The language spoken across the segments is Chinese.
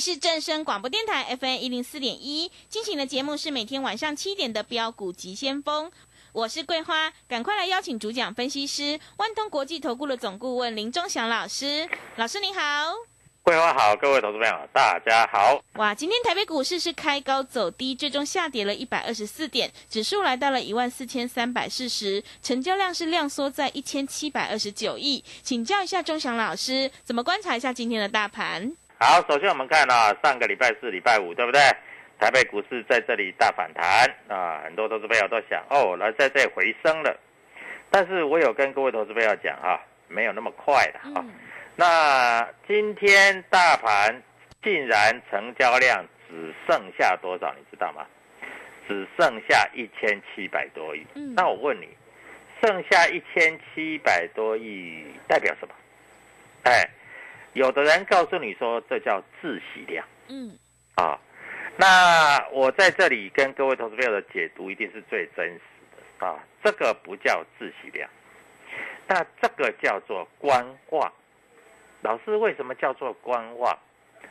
是正声广播电台 FM 一零四点一，进行的节目是每天晚上七点的标股急先锋。我是桂花，赶快来邀请主讲分析师万通国际投顾的总顾问林忠祥老师。老师您好，桂花好，各位投资朋友大家好。哇，今天台北股市是开高走低，最终下跌了一百二十四点，指数来到了一万四千三百四十，成交量是量缩在一千七百二十九亿。请教一下忠祥老师，怎么观察一下今天的大盘？好，首先我们看啊，上个礼拜四、礼拜五，对不对？台北股市在这里大反弹啊，很多投资朋友都想哦，来在这里回升了。但是我有跟各位投资朋友讲哈、没有那么快的哈、那今天大盘竟然成交量只剩下多少，你知道吗？只剩下一千七百多亿。嗯那我问你，剩下一千七百多亿代表什么？哎，有的人告诉你说这叫自息量嗯啊。那我在这里跟各位投资朋友的解读一定是最真实的啊，这个不叫自息量，那这个叫做观望。老师为什么叫做观望？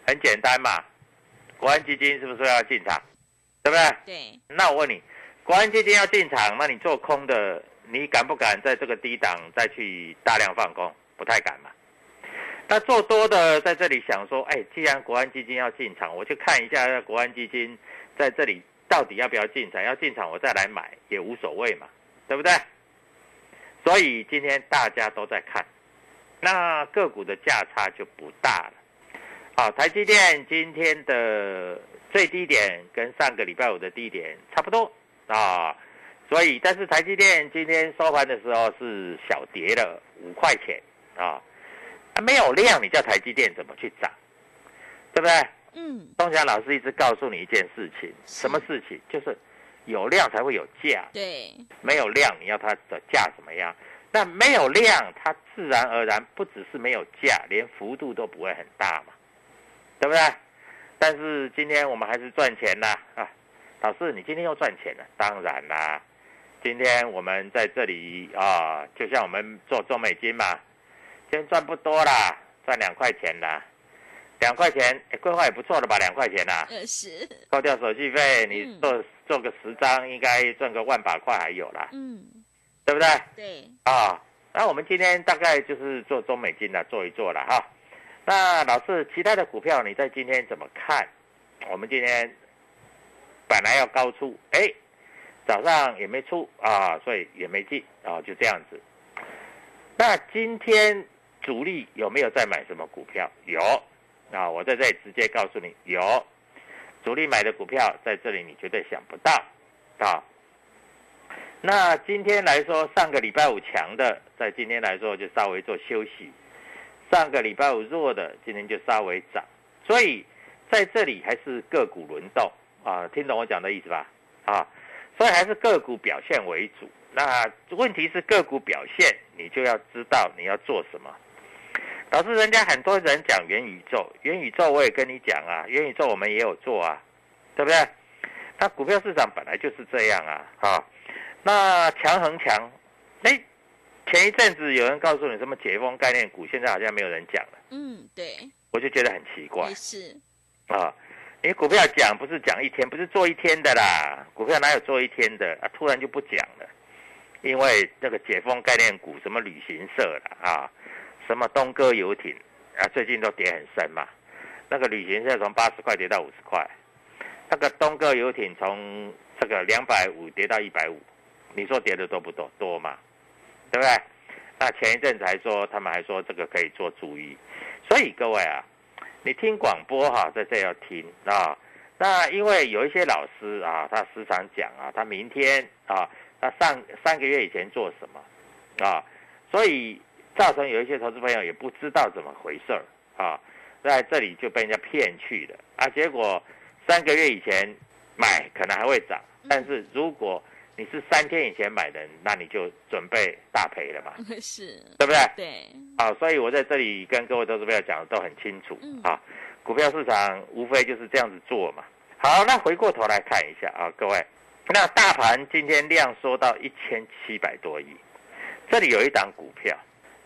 很简单嘛，国安基金是不是要进场？对不对？对，那我问你，国安基金要进场，那你做空的，你敢不敢在这个低档再去大量放空？不太敢嘛。那做多的在这里想说，哎，既然国安基金要进场，我去看一下国安基金在这里到底要不要进场？要进场我再来买也无所谓嘛，对不对？所以今天大家都在看，那个股的价差就不大了。好，台积电今天的最低点跟上个礼拜五的低点差不多啊，所以但是台积电今天收盘的时候是小跌了五块钱啊，啊没有量，你叫台积电怎么去涨？对不对？嗯东强老师一直告诉你一件事情，什么事情？就是有量才会有价，对，没有量，你要它的价怎么样？那没有量，它自然而然不只是没有价，连幅度都不会很大嘛，对不对？但是今天我们还是赚钱啦啊！老师，你今天又赚钱了？当然啦，今天我们在这里啊，就像我们做中美金嘛，今天赚不多啦，赚两块钱啦，两块钱，哎，规划也不错的吧？两块钱啦，二十，扣掉手续费，你嗯做、做个十张，应该赚个万把块还有啦，嗯，对不对？对，啊，那我们今天大概就是做中美金的做一做了哈。那老师，其他的股票你在今天怎么看？我们今天本来要高出，哎，早上也没出啊，所以也没进啊，就这样子。那今天主力有没有在买什么股票？有啊，我在这里直接告诉你，有主力买的股票在这里，你绝对想不到啊。那今天来说，上个礼拜五强的，在今天来说就稍微做休息；上个礼拜五弱的，今天就稍微涨。所以在这里还是个股轮动啊，听懂我讲的意思吧？啊，所以还是个股表现为主。那问题是个股表现，你就要知道你要做什么。老师，人家很多人讲元宇宙，元宇宙我也跟你讲啊，元宇宙我们也有做啊，对不对？那股票市场本来就是这样啊，啊，那强恒强，哎，前一阵子有人告诉你什么解封概念股，现在好像没有人讲了，嗯，对，我就觉得很奇怪是，啊。你股票讲不是讲一天，不是做一天的啦，股票哪有做一天的啊？突然就不讲了，因为那个解封概念股，什么旅行社了啊，什么东哥游艇啊，最近都跌很深嘛。那个旅行社从八十块跌到五十块，那个东哥游艇从这个两百五跌到一百五，你说跌的多不多？多嘛，对不对？那前一阵子还说他们还说这个可以做注意，所以各位啊。你听广播哈，在这要听啊。那因为有一些老师啊，他时常讲啊，他明天啊，他上三个月以前做什么啊，所以造成有一些投资朋友也不知道怎么回事儿啊，在这里就被人家骗去了啊。结果三个月以前买可能还会涨，但是如果你是三天以前买的，那你就准备大赔了嘛？是，对不对？对。啊，所以我在这里跟各位投资朋友讲的都很清楚啊。股票市场无非就是这样子做嘛。好，那回过头来看一下啊，各位，那大盘今天量缩到一千七百多亿，这里有一档股票，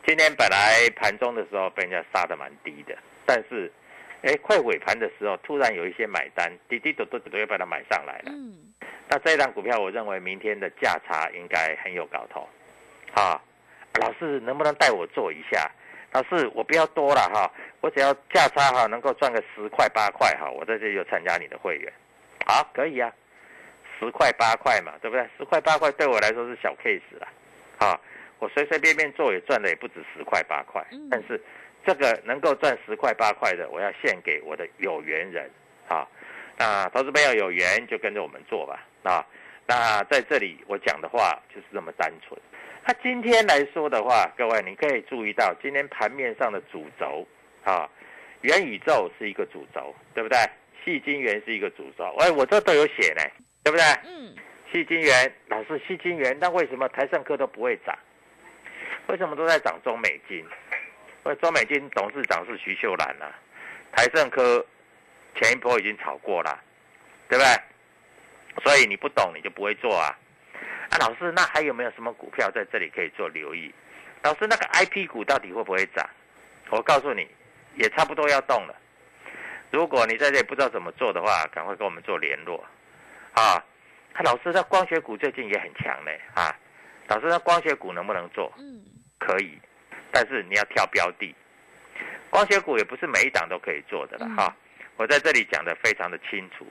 今天本来盘中的时候被人家杀的蛮低的，但是，哎，快尾盘的时候突然有一些买单，滴滴嘟嘟嘟又把它买上来了。嗯。那这一档股票，我认为明天的价差应该很有搞头，啊，老师能不能带我做一下？老师，我不要多了哈，我只要价差哈能够赚个十块八块哈，我在这里就参加你的会员，好，可以啊，十块八块嘛，对不对？十块八块对我来说是小 case 啦，啊，我随随便便做也赚的也不止十块八块，但是这个能够赚十块八块的，我要献给我的有缘人，啊。那投资朋友有缘就跟着我们做吧，啊，那在这里我讲的话就是这么单纯。那今天来说的话，各位你可以注意到今天盘面上的主轴，啊，元宇宙是一个主轴，对不对？细晶元是一个主轴，哎，我这都有写呢，对不对？嗯。细晶元，老师，细晶元，那为什么台盛科都不会涨？为什么都在涨中美金？为中美金董事长是徐秀兰啊，台盛科。前一波已经炒过了，对不对？所以你不懂，你就不会做啊。啊，老师，那还有没有什么股票在这里可以做留意？老师，那个 I P 股到底会不会涨？我告诉你，也差不多要动了。如果你在这里不知道怎么做的话，赶快跟我们做联络啊。老师，那光学股最近也很强呢啊。老师，那光学股能不能做？嗯，可以，但是你要挑标的。光学股也不是每一档都可以做的了哈。我在这里讲的非常的清楚，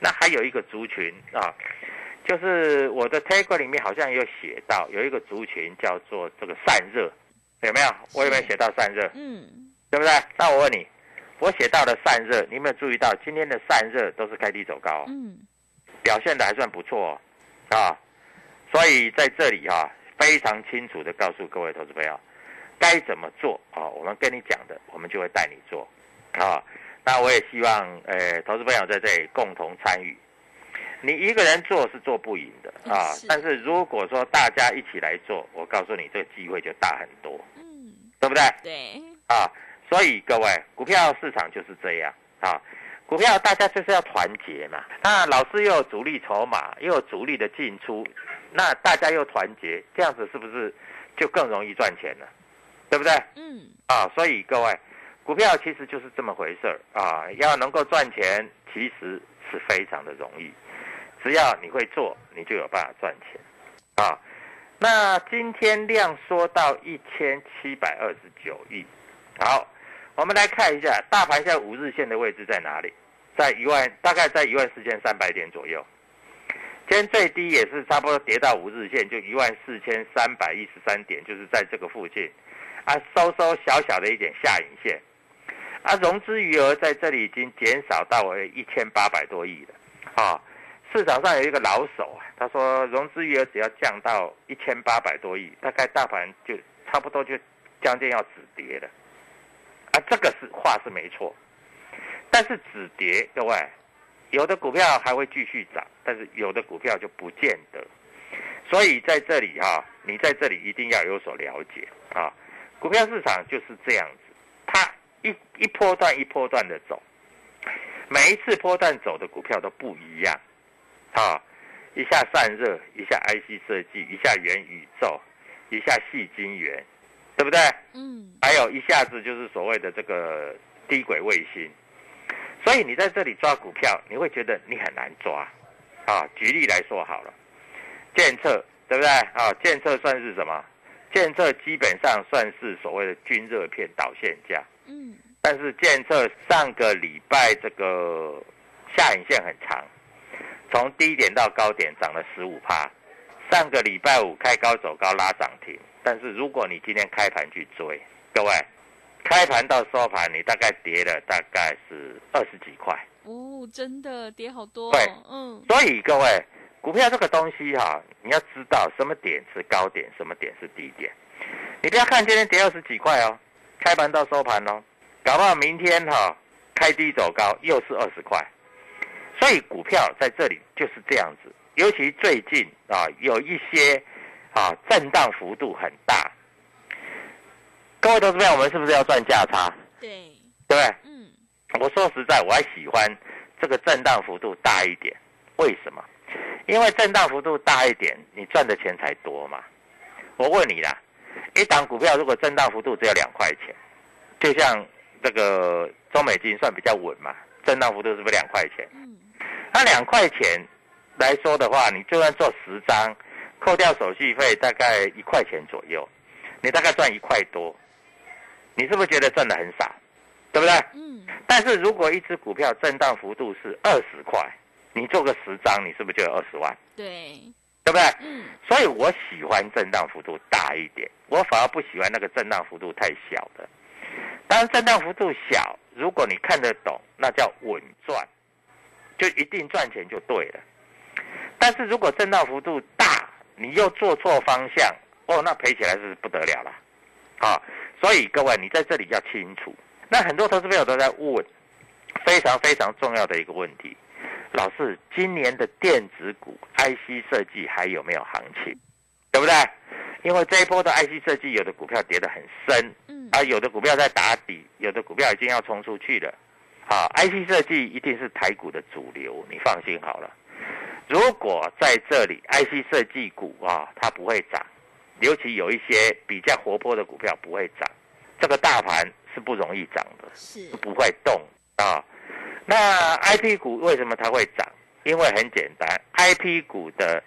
那还有一个族群啊，就是我的 tag 里面好像有写到，有一个族群叫做这个散热，有没有？我有没有写到散热？嗯，对不对？那我问你，我写到的散热，你有没有注意到今天的散热都是开低走高？嗯，表现的还算不错啊，所以在这里哈，非常清楚的告诉各位投资朋友，该怎么做啊？我们跟你讲的，我们就会带你做啊。那我也希望，呃，投资朋友在这里共同参与。你一个人做是做不赢的啊，但是如果说大家一起来做，我告诉你，这个机会就大很多，嗯，对不对？对。啊，所以各位，股票市场就是这样啊，股票大家就是要团结嘛。那老师又有主力筹码，又有主力的进出，那大家又团结，这样子是不是就更容易赚钱了？对不对？嗯。啊，所以各位。股票其实就是这么回事儿啊，要能够赚钱，其实是非常的容易，只要你会做，你就有办法赚钱啊。那今天量缩到一千七百二十九亿，好，我们来看一下大盘现在五日线的位置在哪里？在一万，大概在一万四千三百点左右。今天最低也是差不多跌到五日线，就一万四千三百一十三点，就是在这个附近。啊，收收小小的一点下影线。啊，融资余额在这里已经减少到为一千八百多亿了，啊，市场上有一个老手啊，他说融资余额只要降到一千八百多亿，大概大盘就差不多就将近要止跌了，啊，这个是话是没错，但是止跌，各位，有的股票还会继续涨，但是有的股票就不见得，所以在这里哈，你在这里一定要有所了解啊，股票市场就是这样子。它一一波段一波段的走，每一次波段走的股票都不一样，啊，一下散热，一下 IC 设计，一下元宇宙，一下细晶圆，对不对？嗯，还有一下子就是所谓的这个低轨卫星，所以你在这里抓股票，你会觉得你很难抓，啊，举例来说好了，建测对不对？啊，建测算是什么？建测基本上算是所谓的均热片导线价，嗯，但是建测上个礼拜这个下影线很长，从低点到高点涨了十五趴。上个礼拜五开高走高拉涨停，但是如果你今天开盘去追，各位，开盘到收盘你大概跌了大概是二十几块。哦，真的跌好多、对哦，嗯，所以各位，股票这个东西哈、你要知道什么点是高点，什么点是低点。你不要看今天跌二十几块哦，开盘到收盘哦，搞不好明天哈、开低走高又是二十块。所以股票在这里就是这样子，尤其最近啊有一些啊震荡幅度很大。各位投资者，我们是不是要赚价差？对，对不对？嗯，我说实在，我还喜欢这个震荡幅度大一点。为什么？因为震荡幅度大一点，你赚的钱才多嘛。我问你啦，一档股票如果震荡幅度只有两块钱，就像这个中美金算比较稳嘛，震荡幅度是不是两块钱？嗯，那两块钱来说的话，你就算做十张，扣掉手续费大概一块钱左右，你大概赚一块多，你是不是觉得赚的很少？对不对？嗯，但是如果一只股票震荡幅度是二十块，你做个十张，你是不是就有二十万？对，对不对？嗯，所以我喜欢震荡幅度大一点，我反而不喜欢那个震荡幅度太小的。当然，震荡幅度小，如果你看得懂，那叫稳赚，就一定赚钱就对了。但是如果震荡幅度大，你又做错方向，哦，那赔起来是不得了了。啊，所以各位，你在这里要清楚。那很多投资朋友都在问，非常非常重要的一个问题，老师，今年的电子股 IC 设计还有没有行情？对不对？因为这一波的 IC 设计，有的股票跌得很深，嗯，啊，有的股票在打底，有的股票已经要冲出去了。好，IC 设计一定是台股的主流，你放心好了。如果在这里 IC 设计股啊，它不会涨，尤其有一些比较活泼的股票不会涨，这个大盘是不容易涨的。是，不会动啊。那 I P 股为什么它会涨？因为很简单，I P 股的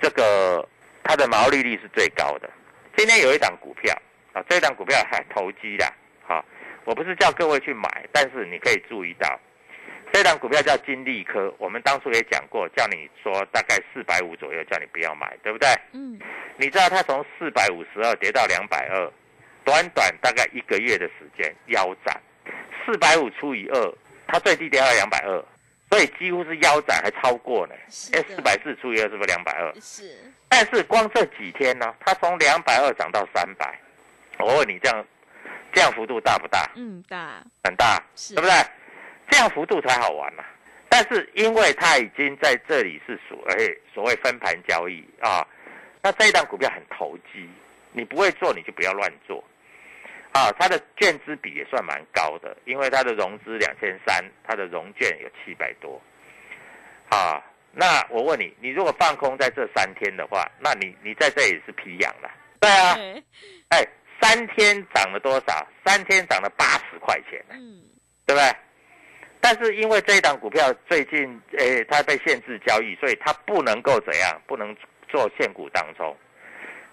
这个它的毛利率是最高的。今天有一档股票啊，这档股票还投机的，好、我不是叫各位去买，但是你可以注意到，这档股票叫金利科，我们当初也讲过，叫你说大概四百五左右，叫你不要买，对不对？嗯，你知道它从四百五十二跌到两百二，短短大概一个月的时间腰斩，四百五除以二，它最低跌到两百二，所以几乎是腰斩还超过呢。哎，是四百四除以二是不是两百二？是，但是光这几天呢，它从两百二涨到三百，我问你这样，这样幅度大不大？嗯，大，很大，是对不对？这样幅度才好玩嘛、但是因为它已经在这里是所谓所谓分盘交易啊，那这一档股票很投机，你不会做你就不要乱做啊。它的券资比也算蛮高的，因为它的融资两千三，它的融券有七百多啊。那我问你，你如果放空在这三天的话，那你你在这里是皮痒了，对啊，对，哎，三天涨了多少？三天涨了八十块钱。嗯，对不对？但是因为这一档股票最近，诶，它被限制交易，所以它不能够怎样，不能做限股当中。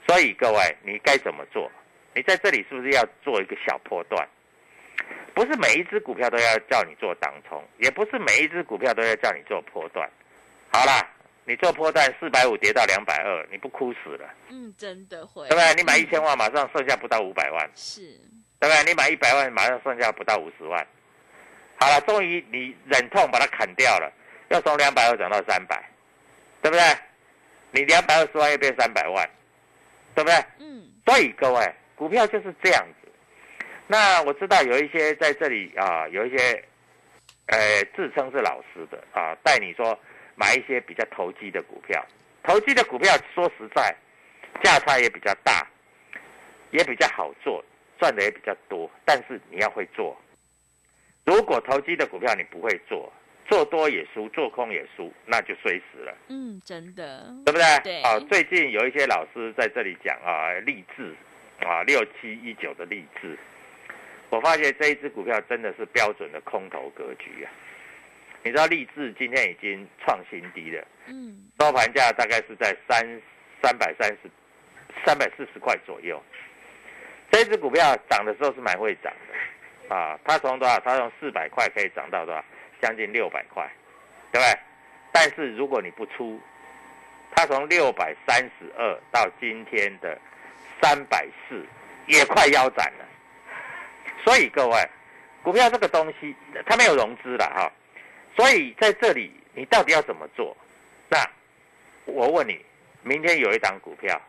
所以各位，你该怎么做？你在这里是不是要做一个小波段？不是每一只股票都要叫你做当冲，也不是每一只股票都要叫你做波段。好啦，你做波段四百五跌到两百二，你不哭死了，嗯，真的会，对不对？你买一千万，马上剩下不到五百万。是，对不对？你买一百万，马上剩下不到五十万。好了，终于你忍痛把它砍掉了，要从两百二涨到三百，对不对？你两百二十万又变三百万，对不对？嗯，所以各位，股票就是这样子。那我知道有一些在这里啊，有一些呃自称是老师的啊，带你说买一些比较投机的股票。投机的股票说实在，价差也比较大，也比较好做，赚的也比较多，但是你要会做。如果投机的股票你不会做，做多也输，做空也输，那就衰死了。嗯，真的，对不对？对啊，最近有一些老师在这里讲啊，励志啊，六七一九的励志，我发现这一只股票真的是标准的空头格局啊。你知道励志今天已经创新低了，嗯，收盘价大概是在三三百三十、三百四十块左右。这一只股票涨的时候是蛮会涨的啊，它从多少？它从四百块可以涨到多少？将近六百块，对不对？但是如果你不出，它从六百三十二到今天的三百四，也快腰斩了。所以各位，股票这个东西它没有融资了哈，所以在这里你到底要怎么做？那我问你，明天有一档股票，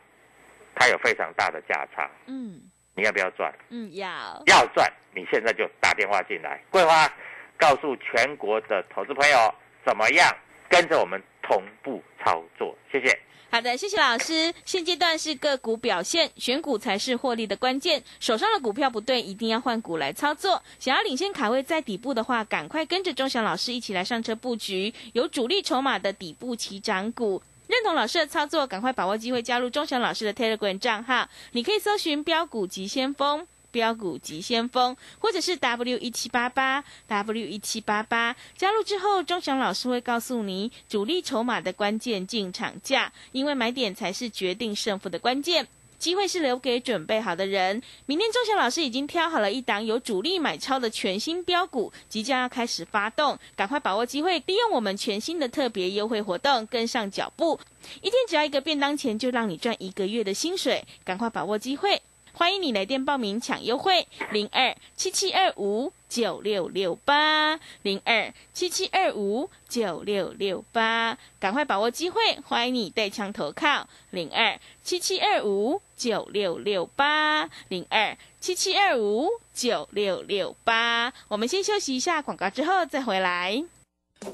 它有非常大的价差，嗯，你要不要赚？嗯，要，要赚，你现在就打电话进来。桂花告诉全国的投资朋友怎么样跟着我们同步操作，谢谢。好的，谢谢老师。现阶段是个股表现，选股才是获利的关键。手上的股票不对，一定要换股来操作。想要领先卡位在底部的话，赶快跟着钟祥老师一起来上车布局有主力筹码的底部起涨股。认同老师的操作，赶快把握机会加入钟祥老师的 Telegram 账号。你可以搜寻“标股急先锋”。标股急先锋，或者是 W 一七八八 W 一七八八，加入之后，钟祥老师会告诉你主力筹码的关键进场价，因为买点才是决定胜负的关键。机会是留给准备好的人。明天钟祥老师已经挑好了一档有主力买超的全新标股，即将要开始发动，赶快把握机会，利用我们全新的特别优惠活动，跟上脚步。一天只要一个便当钱，就让你赚一个月的薪水，赶快把握机会。欢迎你来电报名抢优惠，零二七七二五九六六八，零二七七二五九六六八，赶快把握机会！欢迎你带枪投靠，零二七七二五九六六八，零二七七二五九六六八。我们先休息一下广告，之后再回来。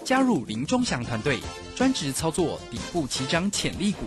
加入林中祥团队，专职操作底部起涨潜力股，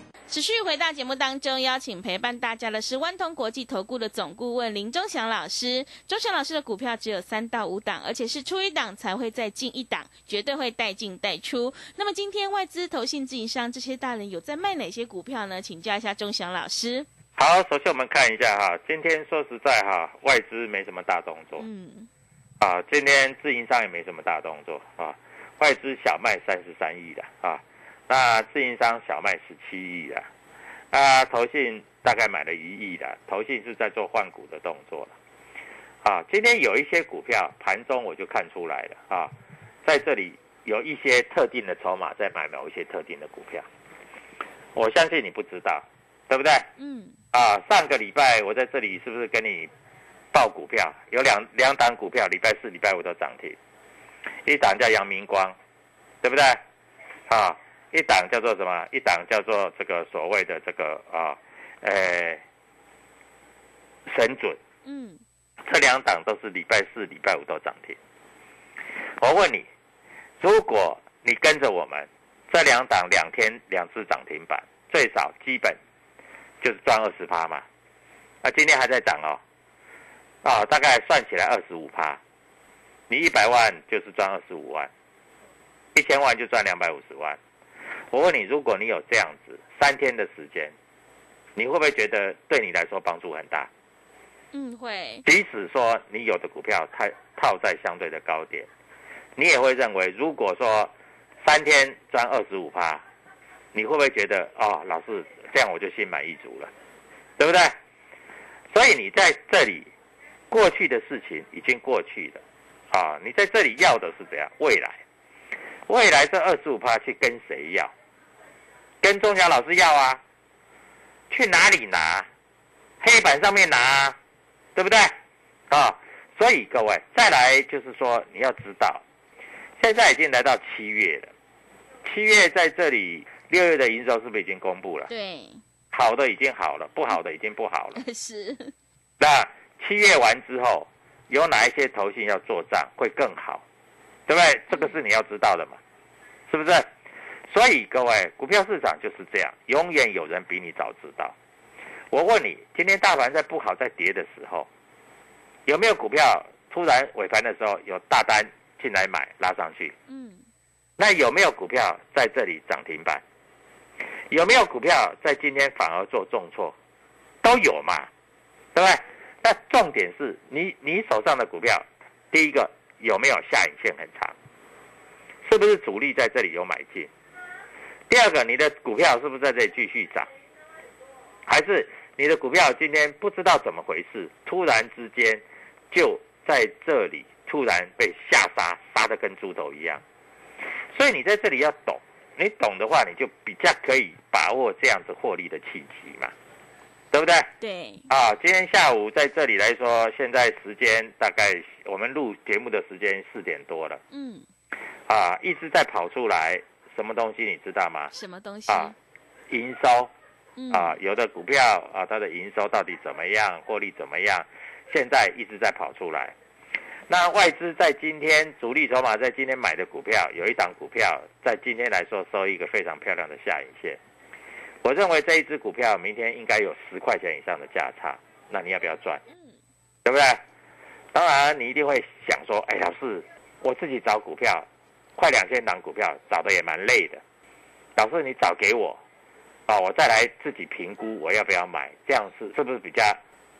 持续回到节目当中，邀请陪伴大家的是万通国际投顾的总顾问林忠祥老师。忠祥老师的股票只有三到五档，而且是出一档才会再进一档，绝对会带进带出。那么今天外资、投信、自营商这些大人有在卖哪些股票呢？请教一下忠祥老师。好，首先我们看一下哈，今天说实在哈，外资没什么大动作，嗯啊，今天自营商也没什么大动作啊，外资小卖三十三亿的啊，那自营商小卖十七亿的，啊，投信大概买了一亿的，投信是在做换股的动作了，啊，今天有一些股票盘中我就看出来了啊，在这里有一些特定的筹码在买某一些特定的股票，我相信你不知道，对不对？嗯啊，上个礼拜我在这里是不是跟你报股票？有两两档股票，礼拜四、礼拜五都涨停，一档叫阳明光，对不对？啊，一档叫做什么？一档叫做这个所谓的这个啊，呃，神准，嗯这两档都是礼拜四、礼拜五都涨停。我问你，如果你跟着我们，这两档两天两次涨停板，最少基本就是赚二十趴嘛。那今天还在涨哦，啊，大概算起来二十五趴。你一百万就是赚二十五万，一千万就赚两百五十万。我问你，如果你有这样子三天的时间，你会不会觉得对你来说帮助很大？嗯，会即使说你有的股票它套在相对的高点，你也会认为，如果说三天赚二十五趴，你会不会觉得哦，老师这样我就心满意足了，对不对？所以你在这里，过去的事情已经过去了，啊，你在这里要的是怎样？未来，未来这二十五趴去跟谁要？跟钟祥老师要啊？去哪里拿？黑板上面拿啊？对不对？啊，所以各位再来就是说，你要知道，现在已经来到七月了，七月在这里，六月的营收是不是已经公布了？对，好的已经好了，不好的已经不好了。是，那七月完之后，有哪一些投信要做账会更好，对不对？这个是你要知道的嘛，是不是？所以各位，股票市场就是这样，永远有人比你早知道。我问你，今天大盘在不好在跌的时候，有没有股票突然尾盘的时候有大单进来买拉上去？嗯，那有没有股票在这里涨停板？有没有股票在今天反而做重挫？都有嘛，对不对？那重点是你你手上的股票，第一个有没有下影线很长？是不是主力在这里有买进？第二个，你的股票是不是在这里继续涨？还是你的股票今天不知道怎么回事，突然之间就在这里突然被下杀，杀得跟猪头一样？所以你在这里要懂，你懂的话，你就比较可以把握这样子获利的契机嘛，对不对？对，啊，今天下午在这里来说，现在时间大概我们录节目的时间四点多了，嗯，啊，一直在跑出来什么东西你知道吗？什么东西？啊，营收嗯，啊，有的股票啊，它的营收到底怎么样，获利怎么样，现在一直在跑出来。那外资在今天主力筹码在今天买的股票，有一档股票在今天来说收一个非常漂亮的下影线。我认为这一只股票明天应该有十块钱以上的价差，那你要不要赚？嗯，对不对？当然，你一定会想说，哎，老师，我自己找股票，快两千档股票找的也蛮累的。老师，你找给我，啊，我再来自己评估我要不要买，这样是是不是比较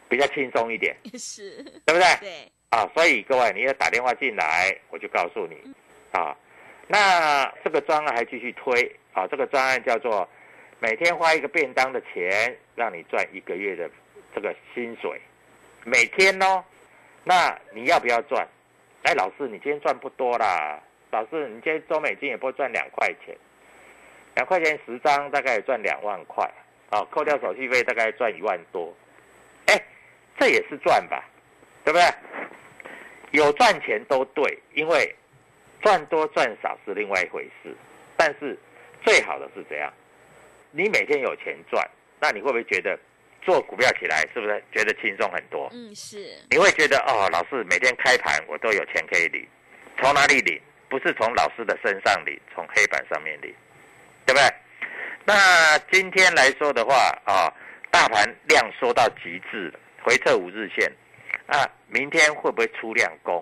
比较轻松一点，是，对不对？对，啊，所以各位，你要打电话进来，我就告诉你，啊，那这个专案还继续推啊，这个专案叫做每天花一个便当的钱，让你赚一个月的这个薪水，每天哦，那你要不要赚？哎，老师，你今天赚不多啦，老师，你今天周美金也不会赚两块钱，两块钱十张大概也赚两万块，啊，扣掉手续费大概赚一万多，哎，这也是赚吧，对不对？有赚钱都对，因为赚多赚少是另外一回事。但是最好的是怎样，你每天有钱赚，那你会不会觉得做股票起来是不是觉得轻松很多？嗯，是，你会觉得哦，老师每天开盘我都有钱可以领，从哪里领？不是从老师的身上领，从黑板上面领，对不对？那今天来说的话啊，大盘量缩到极致了，回撤五日线，啊，明天会不会出量攻？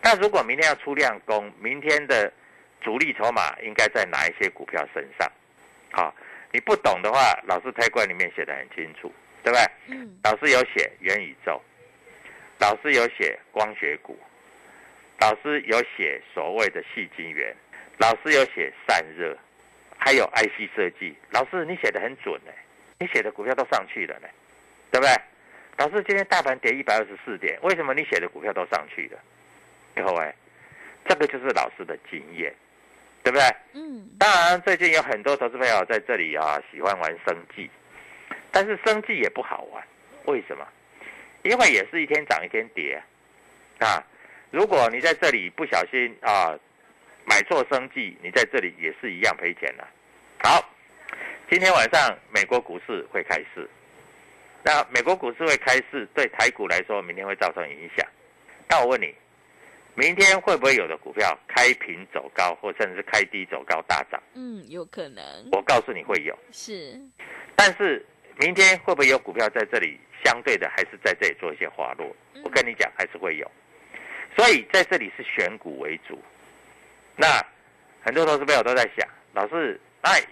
那如果明天要出量攻，明天的主力筹码应该在哪一些股票身上？好、你不懂的话，老师推观里面写的很清楚，对不对？嗯，老师有写元宇宙，老师有写光学股，老师有写所谓的细晶圆，老师有写散热，还有 IC 设计。老师你写的很准呢，你写的股票都上去了呢，对不对？老师今天大盘跌一百二十四点，为什么你写的股票都上去了？各位，这个就是老师的经验，对不对？嗯，当然，最近有很多投资朋友在这里啊，喜欢玩生计，但是生计也不好玩，为什么？因为也是一天涨一天跌啊。如果你在这里不小心啊买错生计，你在这里也是一样赔钱的。好，今天晚上美国股市会开市，那美国股市会开市，对台股来说，明天会造成影响。那我问你，明天会不会有的股票开平走高，或甚至是开低走高大涨？嗯，有可能我告诉你会有，是，但是明天会不会有股票在这里相对的还是在这里做一些滑落？嗯我跟你讲，还是会有。所以在这里是选股为主。那很多投资朋友都在想，老师，哎，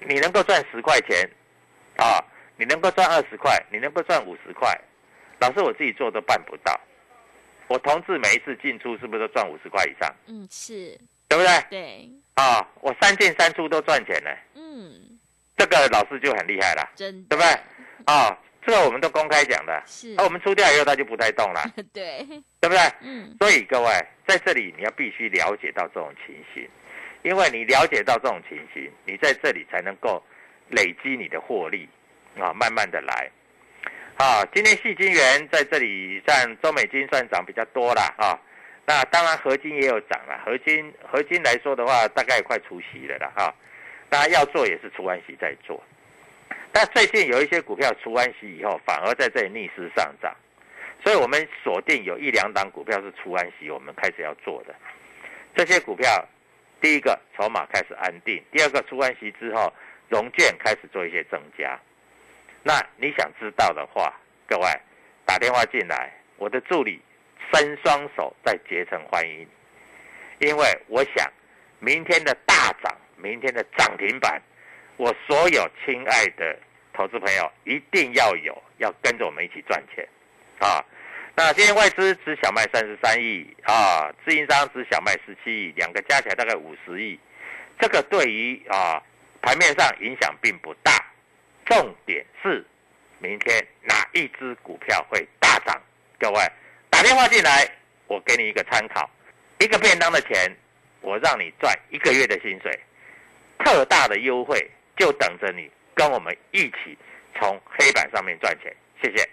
你能够赚十块钱啊？你能够赚二十块？你能够赚五十块？老师，我自己做都办不到。我同志每一次进出是不是都赚五十块以上？嗯，是，对不对？对，啊，我三进三出都赚钱呢。嗯，这个老师就很厉害了。真的，对不对？啊，这个我们都公开讲的。是那、，我们出掉以后，它就不再动了，对，对不对？嗯，所以各位在这里你要必须了解到这种情形，因为你了解到这种情形，你在这里才能够累积你的获利啊，慢慢的来。啊，今天细金元在这里占中美金算涨比较多了啊，那当然合金也有涨了，合金合金来说的话，大概快除息了了哈。大家要做也是除完息再做，但最近有一些股票出完息以后，反而在这里逆势上涨，所以我们锁定有一两档股票是出完息，我们开始要做的。这些股票，第一个筹码开始安定，第二个出完息之后，融券开始做一些增加。那你想知道的话，各位打电话进来，我的助理伸双手在竭诚欢迎，因为我想明天的大涨。明天的涨停板，我所有亲爱的投资朋友一定要有，要跟着我们一起赚钱，啊！那今天外资只小麦三十三亿啊，自营商只小麦十七亿，两个加起来大概五十亿，这个对于啊盘面上影响并不大。重点是明天哪一只股票会大涨？各位打电话进来，我给你一个参考，一个便当的钱，我让你赚一个月的薪水。特大的优惠就等着你跟我们一起从黑板上面赚钱，谢谢。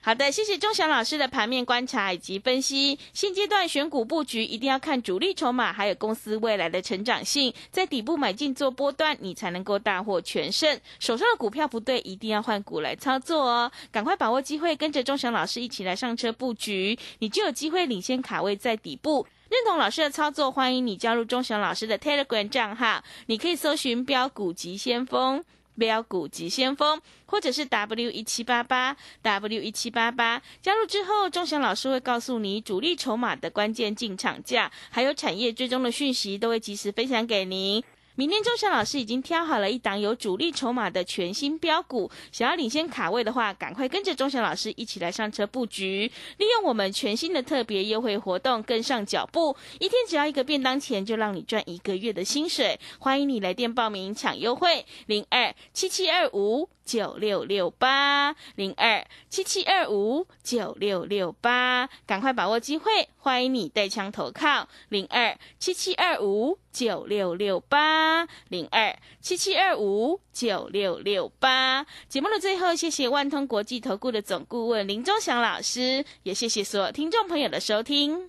好的，谢谢钟祥老师的盘面观察以及分析。现阶段选股布局一定要看主力筹码，还有公司未来的成长性，在底部买进做波段，你才能够大获全胜。手上的股票不对，一定要换股来操作哦。赶快把握机会，跟着钟祥老师一起来上车布局，你就有机会领先卡位在底部。认同老师的操作，欢迎你加入钟祥老师的 Telegram 账号。你可以搜寻“标股急先锋”、“标股急先锋”，或者是 W 一七八八 W 一七八八。加入之后，钟祥老师会告诉你主力筹码的关键进场价，还有产业追踪的讯息，都会及时分享给您。明天钟祥老师已经挑好了一档有主力筹码的全新标股，想要领先卡位的话，赶快跟着钟祥老师一起来上车布局，利用我们全新的特别优惠活动跟上脚步，一天只要一个便当钱，就让你赚一个月的薪水。欢迎你来电报名抢优惠，零二七七二五。九六六八零二七七二五九六六八，赶快把握机会，欢迎你带枪投靠零二七七二五九六六八零二七七二五九六六八。节目的最后，谢谢万通国际投顾的总顾问林忠祥老师，也谢谢所有听众朋友的收听。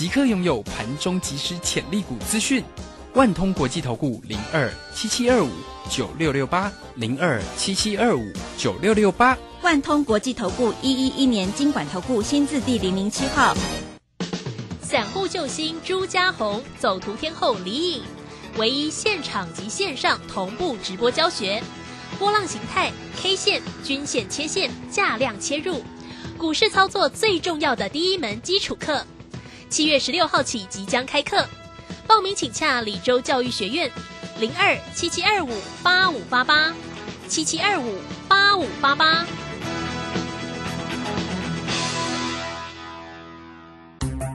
即刻拥有盘中即时潜力股资讯，万通国际投顾零二七七二五九六六八零二七七二五九六六八，万通国际投顾一一一年经管投顾新字第零零七号，散户救星朱家红，走图天后李颖，唯一现场及线上同步直播教学，波浪形态、K 线、均线切线、价量切入，股市操作最重要的第一门基础课。七月十六号起即将开课，报名请洽李州教育学院，零二七七二五八五八八，七七二五八五八八。